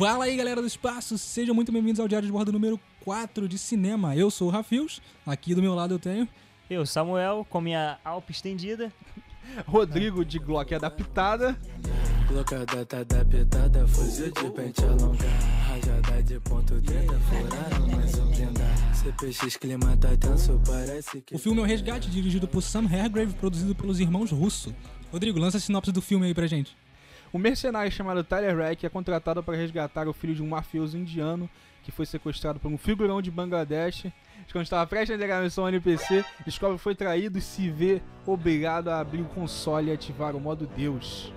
Fala aí, galera do espaço, sejam muito bem-vindos ao Diário de Bordo número 4 de cinema. Eu sou o Rafios, aqui do meu lado eu tenho. Eu, Samuel, com minha alpa estendida. Rodrigo de Glock adaptada. Tá adaptada, fuzil de pente alongar. Rajada de ponto 30, furaram mais um blindar. CPX clima tá tenso, parece que. O filme é o Resgate, dirigido por Sam Hargrave, produzido pelos irmãos Russo. Rodrigo, lança a sinopse do filme aí pra gente. Um mercenário chamado Tyler Rack é contratado para resgatar o filho de um mafioso indiano que foi sequestrado por um figurão de Bangladesh. Quando estava prestes a entregar a missão ao NPC, descobre que foi traído e se vê obrigado a abrir o console e ativar o modo Deus.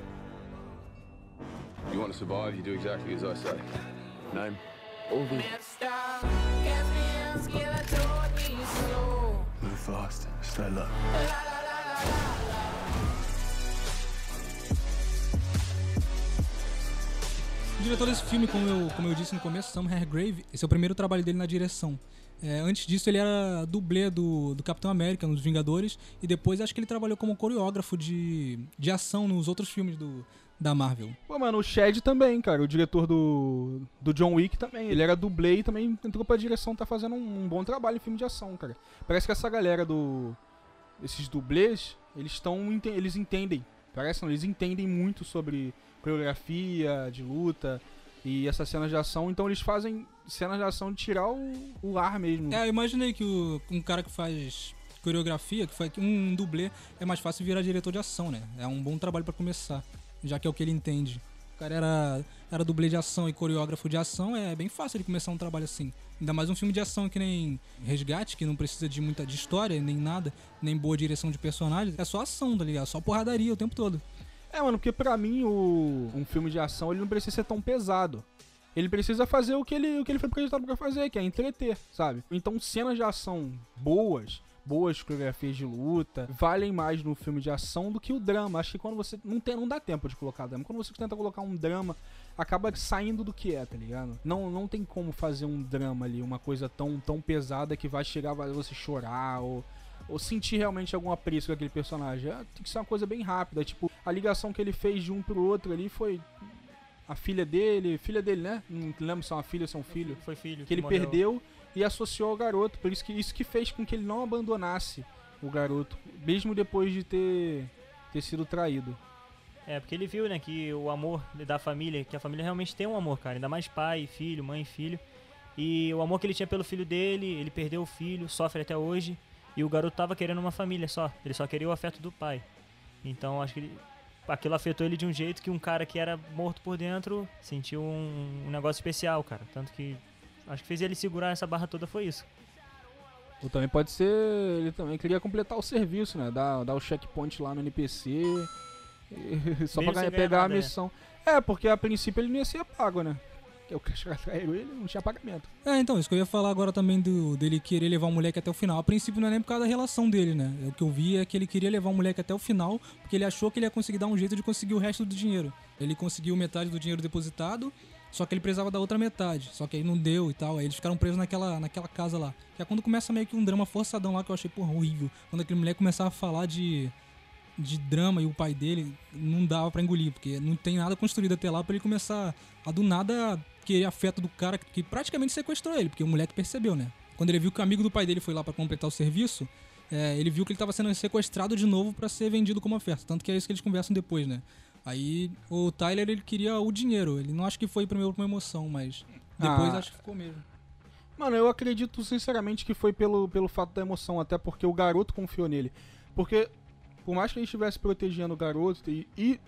You want to survive, you do exactly as I say. Name? Move fast, stay low. Diretor desse filme, como eu, como eu disse no começo, Sam Hargrave, esse é o primeiro trabalho dele na direção. É, antes disso, ele era dublê do, do Capitão América nos Vingadores, e depois acho que ele trabalhou como coreógrafo de, de ação nos outros filmes do, da Marvel. Pô, mano, o Shed também, cara, o diretor do, do John Wick também. Ele era dublê e também entrou pra direção, tá fazendo um, um bom trabalho em filme de ação, cara. Parece que essa galera do. Esses dublês, eles estão. Eles entendem. Parece não, eles entendem muito sobre coreografia, de luta e essas cenas de ação, então eles fazem cenas de ação de tirar o, o ar mesmo. É, eu imaginei que o, um cara que faz coreografia, que faz um dublê, é mais fácil virar diretor de ação, né? É um bom trabalho pra começar, já que é o que ele entende. O cara era, era dublê de ação e coreógrafo de ação, é bem fácil ele começar um trabalho assim. Ainda mais um filme de ação que nem Resgate, que não precisa de muita de história, nem nada, nem boa direção de personagens. É só ação, tá ligado? Só porradaria o tempo todo. É, mano, porque pra mim o, um filme de ação ele não precisa ser tão pesado. Ele precisa fazer o que ele, o que ele foi projetado pra fazer, que é entreter, sabe? Então cenas de ação boas, boas coreografias de luta, valem mais no filme de ação do que o drama. Acho que quando você. Não, tem, não dá tempo de colocar drama. Quando você tenta colocar um drama, acaba saindo do que é, tá ligado? Não, não tem como fazer um drama ali, uma coisa tão, tão pesada que vai chegar a você chorar ou ou sentir realmente algum apreço com aquele personagem. É, tem que ser uma coisa bem rápida. Tipo, a ligação que ele fez de um pro outro ali foi a filha dele, filha dele, né? Não lembro se é uma filha ou se é um filho. Foi filho. Que, que ele morreu. perdeu e associou ao garoto. Por isso que isso que fez com que ele não abandonasse o garoto, mesmo depois de ter, ter sido traído. É, porque ele viu, né, que o amor da família, que a família realmente tem um amor, cara. Ainda mais pai, filho, mãe filho. E o amor que ele tinha pelo filho dele, ele perdeu o filho, sofre até hoje. E o garoto tava querendo uma família só. Ele só queria o afeto do pai. Então acho que ele, aquilo afetou ele de um jeito que um cara que era morto por dentro sentiu um, um, negócio especial, cara. Tanto que acho que fez ele segurar essa barra toda foi isso. Ou também pode ser. Ele também queria completar o serviço, né? Dar, dar o checkpoint lá no NPC. E, só Mesmo pra ganhar, pegar a né? missão. É, porque a princípio ele não ia ser pago, né? Porque o cara traiu ele não tinha pagamento. É, então, isso que eu ia falar agora também do, dele querer levar o moleque até o final. A princípio não é nem por causa da relação dele, né? O que eu vi é que ele queria levar o moleque até o final, porque ele achou que ele ia conseguir dar um jeito de conseguir o resto do dinheiro. Ele conseguiu metade do dinheiro depositado, só que ele precisava da outra metade. Só que aí não deu e tal. Aí eles ficaram presos naquela, naquela casa lá. Que é quando começa meio que um drama forçadão lá que eu achei, porra, horrível. Quando aquele moleque começava a falar de. De drama e o pai dele não dava pra engolir, porque não tem nada construído até lá pra ele começar a do nada querer afeto do cara que praticamente sequestrou ele, porque o moleque percebeu, né? Quando ele viu que o amigo do pai dele foi lá pra completar o serviço, é, ele viu que ele tava sendo sequestrado de novo pra ser vendido como oferta. Tanto que é isso que eles conversam depois, né? Aí o Tyler ele queria o dinheiro. Ele não acho que foi primeiro uma emoção, mas depois Ah. acho que ficou mesmo. Mano, eu acredito sinceramente que foi pelo, pelo fato da emoção, até porque o garoto confiou nele. Porque, por mais que ele estivesse protegendo o garoto e, e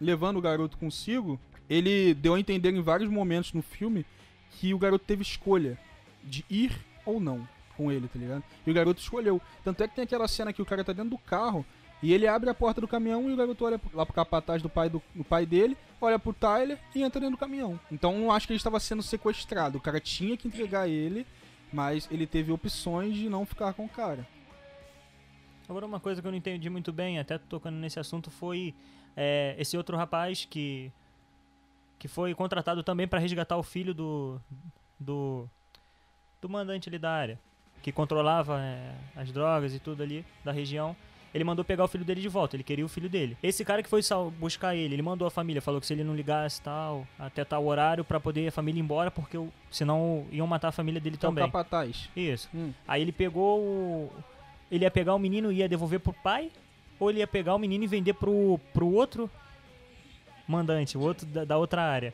levando o garoto consigo, ele deu a entender em vários momentos no filme que o garoto teve escolha de ir ou não com ele, tá ligado? E o garoto escolheu. Tanto é que tem aquela cena que o cara tá dentro do carro e ele abre a porta do caminhão e o garoto olha lá pro capataz do pai, do, do pai dele, olha pro Tyler e entra dentro do caminhão. Então eu acho que ele estava sendo sequestrado. O cara tinha que entregar ele, mas ele teve opções de não ficar com o cara. Agora uma coisa que eu não entendi muito bem, até tocando nesse assunto, foi é, esse outro rapaz que que foi contratado também para resgatar o filho do do do mandante ali da área, que controlava é, as drogas e tudo ali da região. ele mandou pegar o filho dele de volta, ele queria o filho dele. Esse cara que foi buscar ele, ele mandou a família, falou que se ele não ligasse tal, até tal horário pra poder a família ir embora, porque senão iam matar a família dele Que é o também. capataz. Isso. Hum. Aí ele pegou o. Ele ia pegar o menino e ia devolver pro pai? Ou ele ia pegar o menino e vender pro, pro outro mandante, o outro da, da outra área?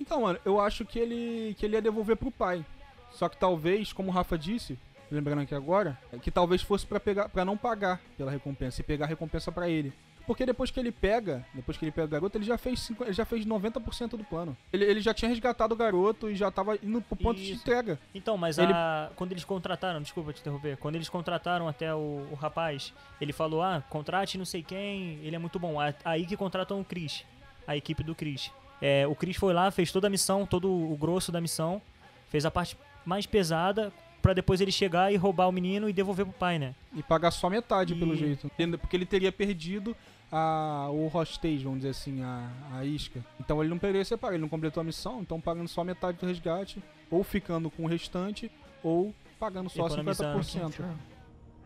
Então, mano, eu acho que ele, que ele ia devolver pro pai. Só que talvez, como o Rafa disse, lembrando aqui agora, que talvez fosse pra pegar para não pagar pela recompensa e pegar a recompensa pra ele. Porque depois que ele pega, depois que ele pega o garoto, ele já fez, 50 ele já fez 90% do plano. Ele, ele já tinha resgatado o garoto e já tava indo pro ponto de Isso. entrega. Então, mas Ele- a- quando eles contrataram, desculpa te interromper, quando eles contrataram até o, o rapaz, ele falou: ah, contrate não sei quem, ele é muito bom. Aí que contratam o Chris, a equipe do Chris. É, o Chris foi lá, fez toda a missão, todo o grosso da missão, fez a parte mais pesada pra depois ele chegar e roubar o menino e devolver pro pai, né? E pagar só metade, pelo E- jeito. Porque ele teria perdido a, o hostage, vamos dizer assim, a, a isca. Então ele não poderia separar, ele não completou a missão, então pagando só metade do resgate, ou ficando com o restante, ou pagando só Economizando. 50%.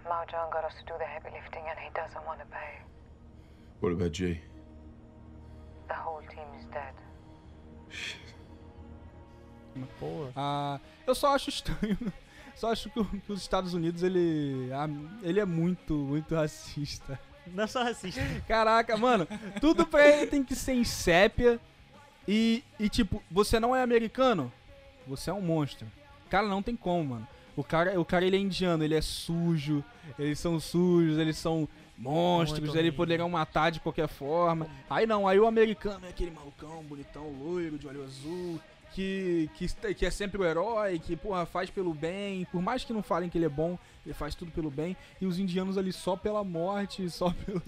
Mao Zedong got us to do the heavy lifting and he doesn't want to pay. What about Jay? The whole team is dead. Pô, Ah, eu só acho estranho. Só acho que, que os Estados Unidos, ele, ah, ele é muito, muito racista. não é só racista. Caraca, mano, tudo pra ele tem que ser em sépia. E, e tipo, você não é americano? Você é um monstro. Cara, não tem como, mano. O cara, o cara ele é indiano, ele é sujo, eles são sujos, eles são monstros, Muito horrível. poderiam matar de qualquer forma. Aí não, aí o americano é aquele malucão, bonitão, loiro, de olho azul, que, que, que é sempre o herói, que, porra, faz pelo bem. Por mais que não falem que ele é bom, ele faz tudo pelo bem. E os indianos ali só pela morte, só pelo,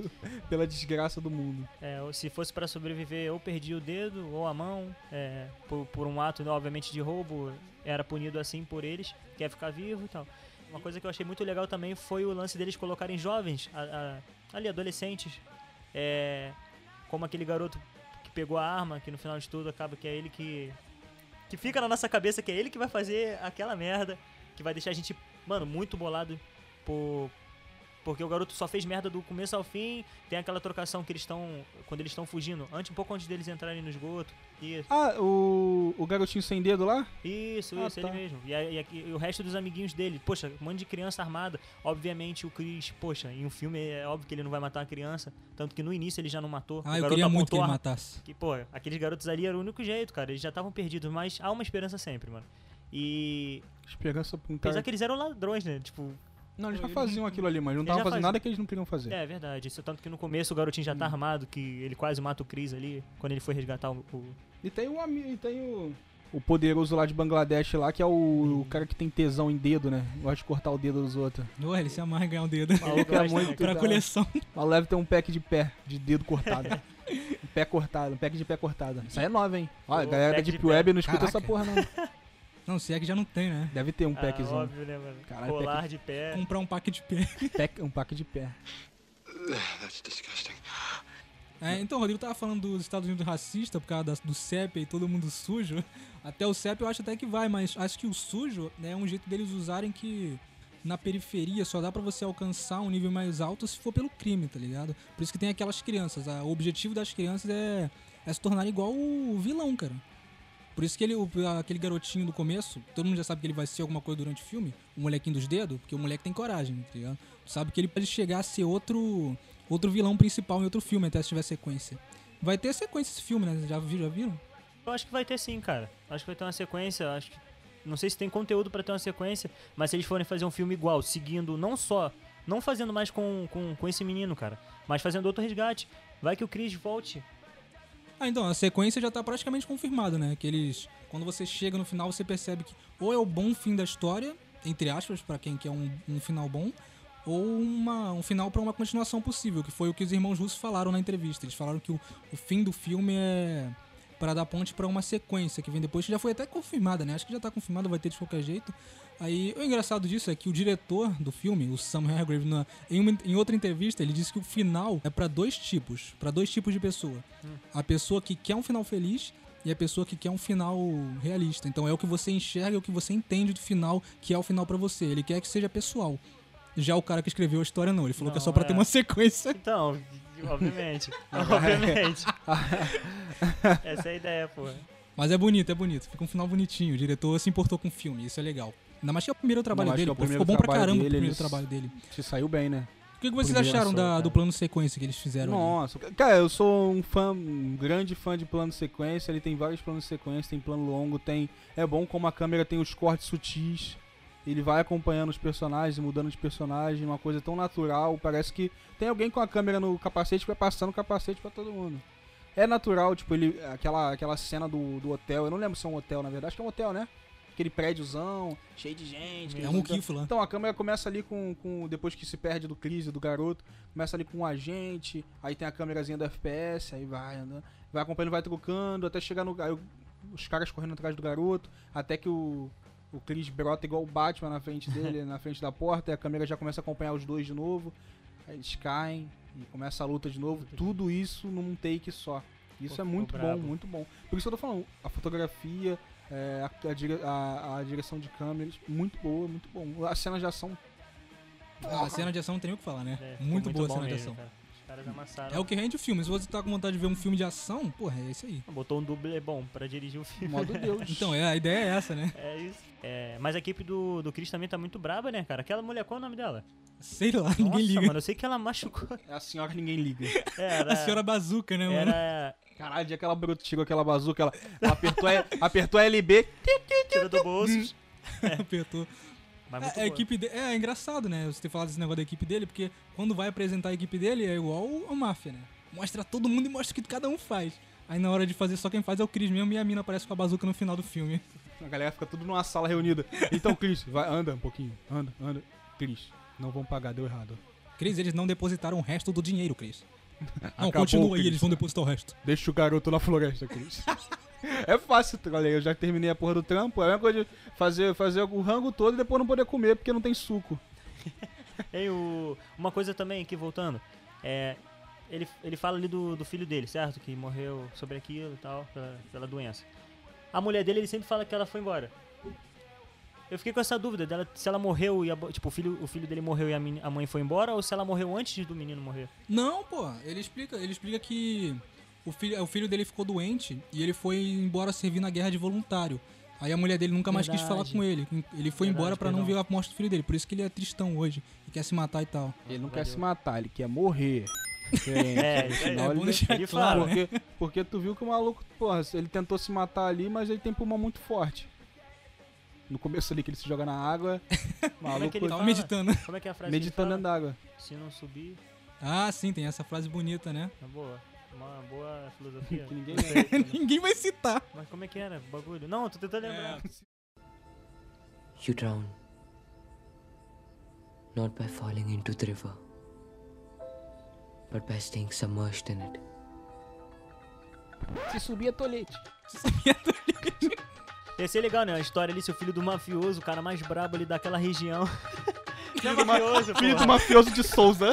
pela desgraça do mundo. É, se fosse pra sobreviver, ou perdia o dedo ou a mão, é, por, por um ato, obviamente, de roubo, era punido assim por eles, quer ficar vivo e tal. Uma coisa que eu achei muito legal também foi o lance deles colocarem jovens, a- a- ali, adolescentes, é, como aquele garoto que pegou a arma, que no final de tudo acaba que é ele que. que fica na nossa cabeça que é ele que vai fazer aquela merda, que vai deixar a gente, mano, muito bolado por. Porque o garoto só fez merda do começo ao fim. Tem aquela trocação que eles estão. Quando eles estão fugindo, antes, um pouco antes deles entrarem no esgoto. Isso, Ah, o, o garotinho sem dedo lá? isso, Ah, isso tá. ele mesmo. E, e aqui- e o resto dos amiguinhos dele. Poxa, um monte de criança armada. Obviamente o Chris, poxa, em um filme é óbvio que ele não vai matar a criança. Tanto que no início ele já não matou. Ah, o eu garoto queria muito que ele matasse. que, pô, aqueles garotos ali era o único jeito, cara. Eles já estavam perdidos, mas há uma esperança sempre, mano. E. Esperança pra um Apesar cara. que eles eram ladrões, né? Tipo, Não, eles já faziam aquilo ali, mas não estavam fazendo fazia. nada que eles não queriam fazer. É verdade. Isso tanto que no começo o garotinho já tá armado, que ele quase mata o Chris ali, quando ele foi resgatar o. o- E tem o ami- e tem o. O poderoso lá de Bangladesh lá, que é o, o cara que tem tesão em dedo, né? Gosta de cortar o dedo dos outros. Ué, ele se amarra em ganhar um dedo. maluco é muito- pra coleção. Mas leve tem um pack de pé, de dedo cortado. um pé cortado, um pack de pé cortado. Isso aí é nova, hein? Olha, a galera da pack de Deep pé. Web não escuta Caraca. essa porra, não. Não, se é que já não tem, né? Deve ter um Ah, packzinho. óbvio, né, mano? Caralho, Colar pack- de pé. Comprar um pack de pé. Pack- um pack de pé. That's disgusting. É, então, o Rodrigo tava falando dos Estados Unidos racista por causa das- do CEP e todo mundo sujo. Até o CEP eu acho até que vai, mas acho que o sujo né, é um jeito deles usarem que na periferia só dá pra você alcançar um nível mais alto se for pelo crime, tá ligado? Por isso que tem aquelas crianças. ah, O objetivo das crianças é, é se tornar igual o vilão, cara. Por isso que ele, aquele garotinho do começo, todo mundo já sabe que ele vai ser alguma coisa durante o filme, o molequinho dos dedos, porque o moleque tem coragem, tá? Sabe que ele pode chegar a ser outro outro vilão principal em outro filme, até se tiver sequência. Vai ter sequência esse filme, né? Já, já viram? Eu acho que vai ter sim, cara. Acho que vai ter uma sequência. Acho que. Não sei se tem conteúdo pra ter uma sequência, mas se eles forem fazer um filme igual, seguindo não só. Não fazendo mais com, com, com esse menino, cara, mas fazendo outro resgate. Vai que o Chris volte. Ah, então, a sequência já tá praticamente confirmada, né? Que eles. Quando você chega no final, você percebe que ou é o bom fim da história, entre aspas, pra quem quer um, um final bom, ou uma, um final pra uma continuação possível, que foi o que os irmãos russos falaram na entrevista. Eles falaram que o, o fim do filme é para dar ponte pra uma sequência que vem depois, que já foi até confirmada, né? Acho que já tá confirmada, vai ter de qualquer jeito. Aí, o engraçado disso é que o diretor do filme, o Sam Hargrave, na- em, uma- em outra entrevista, ele disse que o final é pra dois tipos, pra dois tipos de pessoa. A pessoa que quer um final feliz e a pessoa que quer um final realista. Então é o que você enxerga, é o que você entende do final, que é o final pra você. Ele quer que seja pessoal. Já o cara que escreveu a história não, ele falou que é Não, só pra é. ter uma sequência. Então, obviamente. obviamente. Essa é a ideia, pô. Mas é bonito, é bonito. Fica um final bonitinho. O diretor se importou com o filme, isso é legal. Ainda mais que é o primeiro trabalho dele, é o pô. primeiro Ficou bom pra caramba o dele, primeiro eles- trabalho dele. Se saiu bem, né? O que, que vocês Primeira acharam da- do plano sequência que eles fizeram ali? Nossa, cara, eu sou um fã, um grande fã de plano sequência. Ele tem vários planos de sequência, tem plano longo, tem. É bom como a câmera tem os cortes sutis. Ele vai acompanhando os personagens, mudando de personagem, uma coisa tão natural. Parece que tem alguém com a câmera no capacete que vai passando o capacete pra todo mundo. É natural, tipo, ele. Aquela, aquela cena do, do hotel. Eu não lembro se é um hotel, na verdade, acho que é um hotel, né? Aquele prédiozão, cheio de gente. É um Muquifo lá. Então a câmera começa ali com, com. Depois que se perde do Cris e do garoto, começa ali com um agente, aí tem a câmerazinha do FPS, aí vai andando. Vai acompanhando, vai trocando, até chegar no. Aí os caras correndo atrás do garoto, até que o. O Chris brota igual o Batman na frente dele, na frente da porta, e a câmera já começa a acompanhar os dois de novo. Aí eles caem e começa a luta de novo. Tudo isso num take só. Isso Pô, é muito bom, muito bom. Por isso que eu tô falando, a fotografia, é, a, a a- a direção de câmeras, muito boa, muito bom. As cenas de ação. Ah, a cena de ação não tem nem o que falar, né? É, ficou muito, boa a cena de mesmo, ação. cara. Os caras amassaram. É o que rende o filme. Se você tá com vontade de ver um filme de ação, porra, é isso aí. Botou um dublê bom pra dirigir o filme. Modo Deus. Então, é, a ideia é essa, né? É isso. É, mas a equipe do, do Chris também tá muito braba, né, cara? Aquela mulher, qual é o nome dela? Sei lá, ninguém Nossa, liga. mano, eu sei que ela machucou. É a senhora que ninguém liga. Era, A senhora bazuca, né, mano? Era. Caralho, de aquela bruta tirou aquela bazuca, ela apertou, a- apertou a LB. Tira do bolso. Apertou. Mas muito É, a equipe de... é, é engraçado, né? Você ter falado esse negócio da equipe dele, porque quando vai apresentar a equipe dele é igual a máfia, né? Mostra todo mundo e mostra o que cada um faz. Aí na hora de fazer só quem faz é o Chris mesmo e a mina aparece com a bazuca no final do filme. A galera fica tudo numa sala reunida. Então, Cris, vai, anda um pouquinho. Anda, anda. Cris, não vão pagar, deu errado. Cris, eles não depositaram o resto do dinheiro, Cris. Não, Acabou, continua aí, Chris. eles vão depositar o resto. Deixa o garoto na floresta, Cris. é fácil, galera. Eu já terminei a porra do trampo. É a mesma coisa de fazer, fazer o rango todo e depois não poder comer porque não tem suco. Ei, o... Uma coisa também aqui, voltando. É. Ele, ele fala ali do, do filho dele, certo? Que morreu sobre aquilo e tal, pela, pela doença. A mulher dele, ele sempre fala que ela foi embora. Eu fiquei com essa dúvida dela, se ela morreu e a, tipo, o filho, o filho dele morreu e a, a mãe foi embora, ou se ela morreu antes do menino morrer. Não, pô, ele explica, ele explica que o filho, o filho dele ficou doente e ele foi embora servir na guerra de voluntário. Aí a mulher dele nunca mais quis falar Verdade. com ele. Ele foi Verdade, embora pra não ver a morte do filho dele. Por isso que ele é tristão hoje e quer se matar e tal. Ele não quer valeu. se matar, ele quer morrer. É, isso aí. Senão É bom deixar ele claro, né? porque, porque tu viu que o maluco, porra, ele tentou se matar ali, mas ele tem pulmão muito forte. No começo ali que ele se joga na água, maluco que ele Tava fala? meditando. Como é que é a frase meditando dentro fala? Se não subir, Ah, sim, tem essa frase bonita, né? é boa. Uma boa filosofia. Que ninguém sei, Ninguém vai citar. Mas como é que era o bagulho? Não, tô tentando lembrar. You drown not by falling into the river, but by staying submerged in it. Se subir é tolete. Ia ser legal, né? A história ali, seu filho do mafioso, o cara mais brabo ali daquela região. É do ma- mafioso, Filho do mafioso de Souza.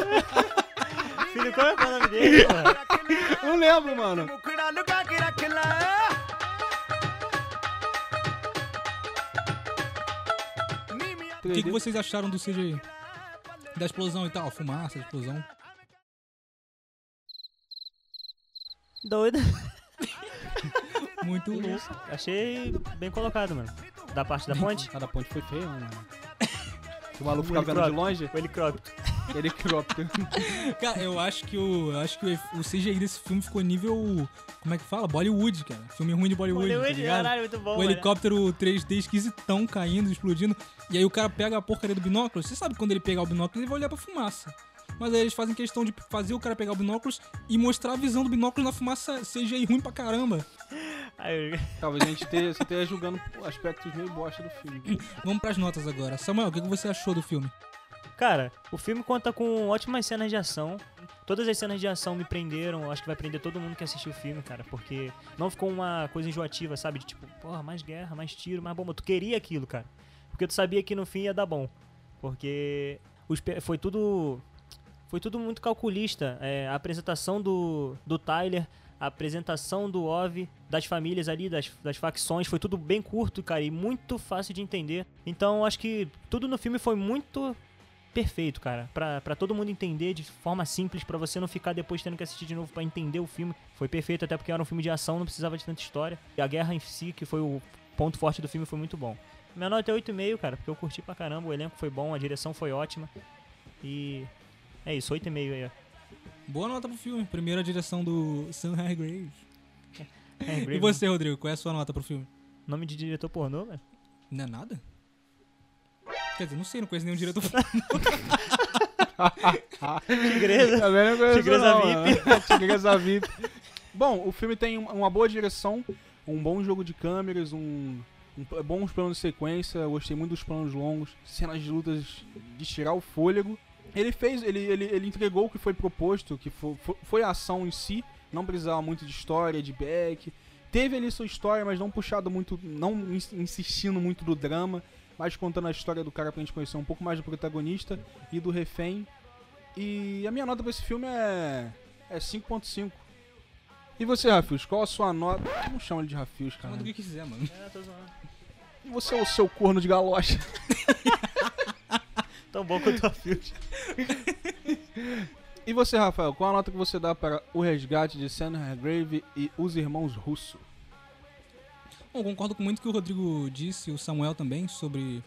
Filho, qual é o nome dele? Não lembro, mano. O que, que vocês acharam do CGI? Da explosão e tal, fumaça, explosão. Doido. Muito louco. Achei bem colocado, mano. Da parte da ponte. Cada ponte foi feio, mano. O maluco ficava vendo de longe, O helicóptero. helicóptero. Cara, eu acho que o. eu acho que o, CGI desse filme ficou nível. Como é que fala? Bollywood, cara. Filme ruim de Bollywood. tá Hollywood, ligado? caralho, muito bom, o mano. helicóptero 3D esquisitão caindo, explodindo. E aí o cara pega a porcaria do binóculo. Você sabe que quando ele pegar o binóculo, ele vai olhar pra fumaça. Mas aí eles fazem questão de fazer o cara pegar o binóculo e mostrar a visão do binóculo na fumaça CGI ruim pra caramba. Talvez a gente esteja, esteja julgando aspectos meio bosta do filme. Vamos pras notas agora. Samuel, o que você achou do filme? Cara, o filme conta com ótimas cenas de ação. Todas as cenas de ação me prenderam. Eu acho que vai prender todo mundo que assistiu o filme, cara. Porque não ficou uma coisa enjoativa, sabe? De tipo, porra, mais guerra, mais tiro, mais bomba. Tu queria aquilo, cara. Porque tu sabia que no fim ia dar bom. Porque os foi tudo. Foi tudo muito calculista. É, a apresentação do, do Tyler, a apresentação do Ov, das famílias ali, das, das facções, foi tudo bem curto, cara, e muito fácil de entender. Então acho que tudo no filme foi muito perfeito, cara. Pra, pra todo mundo entender de forma simples, pra você não ficar depois tendo que assistir de novo pra entender o filme. Foi perfeito, até porque era um filme de ação, não precisava de tanta história. E a guerra em si, que foi o ponto forte do filme, foi muito bom. Minha nota é 8,5, cara, porque eu curti pra caramba, o elenco foi bom, a direção foi ótima. E é isso, 8,5 aí, ó. Boa nota pro filme. Primeira direção do Sam Hargrave. É, E você, Rodrigo, qual é a sua nota pro filme? Nome de diretor pornô, velho? Não é nada? Quer dizer, não sei, não conheço nenhum diretor. Tigresa. Também não conheço Tigresa não, mano. Tigresa VIP. Bom, o filme tem um- uma boa direção, um bom jogo de câmeras, um, um- bons planos de sequência. Eu gostei muito dos planos longos, cenas de lutas de tirar o fôlego. Ele fez, ele, ele, ele entregou o que foi proposto, que foi, foi, a ação em si. Não precisava muito de história, de back. Teve ali sua história, mas não puxado muito, não ins- insistindo muito do drama, mas contando a história do cara pra gente conhecer um pouco mais do protagonista e do refém. E a minha nota pra esse filme é. é 5.5. E você, Rafios, qual a sua nota? Não chama ele de Rafios, cara. Chama do que quiser, mano. É, tô zoando. E você é o seu corno de galocha. Tão bom quanto a Field. E você, Rafael, qual a nota que você dá para o resgate de Sam Hargrave e os irmãos Russo? Bom, concordo com muito o que o Rodrigo disse, o Samuel também, sobre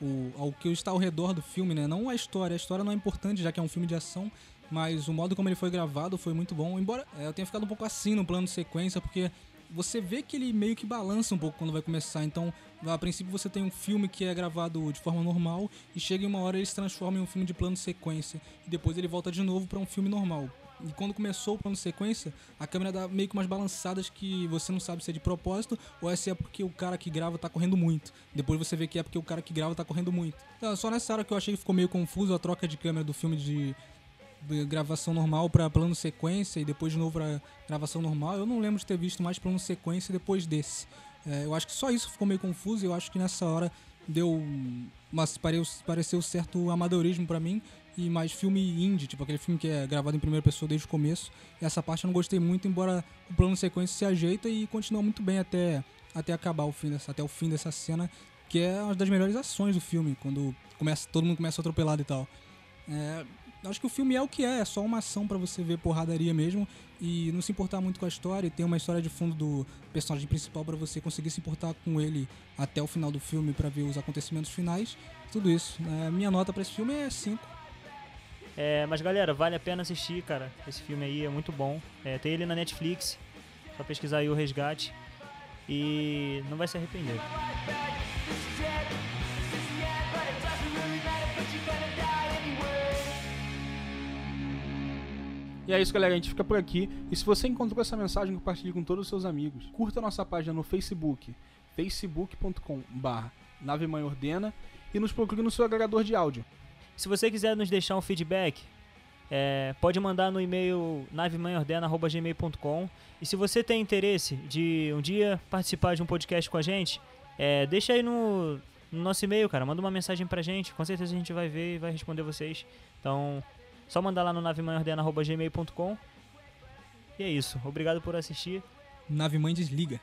o, ao que está ao redor do filme, né? Não a história, a história não é importante, já que é um filme de ação, mas o modo como ele foi gravado foi muito bom. Embora é, eu tenha ficado um pouco assim no plano de sequência, porque você vê que ele meio que balança um pouco quando vai começar. Então, a princípio você tem um filme que é gravado de forma normal e chega em uma hora ele se transforma em um filme de plano sequência e depois ele volta de novo para um filme normal. E quando começou o plano sequência, a câmera dá meio que umas balançadas que você não sabe se é de propósito ou é se é porque o cara que grava tá correndo muito. Depois você vê que é porque o cara que grava tá correndo muito. Então, só nessa hora que eu achei que ficou meio confuso a troca de câmera do filme de, gravação normal pra plano sequência e depois de novo pra gravação normal. Eu não lembro de ter visto mais plano sequência depois desse. É, eu acho que só isso ficou meio confuso eu acho que nessa hora deu. Mas pareceu, pareceu certo amadorismo pra mim e mais filme indie, tipo aquele filme que é gravado em primeira pessoa desde o começo. E essa parte eu não gostei muito, embora o plano sequência se ajeita e continua muito bem até, até acabar o fim dessa, até o fim dessa cena, que é uma das melhores ações do filme, quando começa, todo mundo começa atropelado e tal. É, acho que o filme é o que é, é só uma ação pra você ver porradaria mesmo e não se importar muito com a história e ter uma história de fundo do personagem principal pra você conseguir se importar com ele até o final do filme pra ver os acontecimentos finais. Tudo isso. É, minha nota pra esse filme é 5. É, mas galera, vale a pena assistir, cara. Esse filme aí é muito bom. É, tem ele na Netflix. Só pesquisar aí o resgate. E não vai se arrepender. E é isso, galera. A gente fica por aqui. E se você encontrou essa mensagem, compartilhe com todos os seus amigos. Curta nossa página no Facebook, facebook.com.br Nave Mãe Ordena e nos procure no seu agregador de áudio. Se você quiser nos deixar um feedback, é, pode mandar no e-mail navemanhordena.gmail.com E se você tem interesse de um dia participar de um podcast com a gente, é, deixa aí no, no nosso e-mail, cara. Manda uma mensagem pra gente. Com certeza a gente vai ver e vai responder vocês. Então, só mandar lá no navemanhordena.gmail.com E é isso. Obrigado por assistir. Nave Mãe desliga.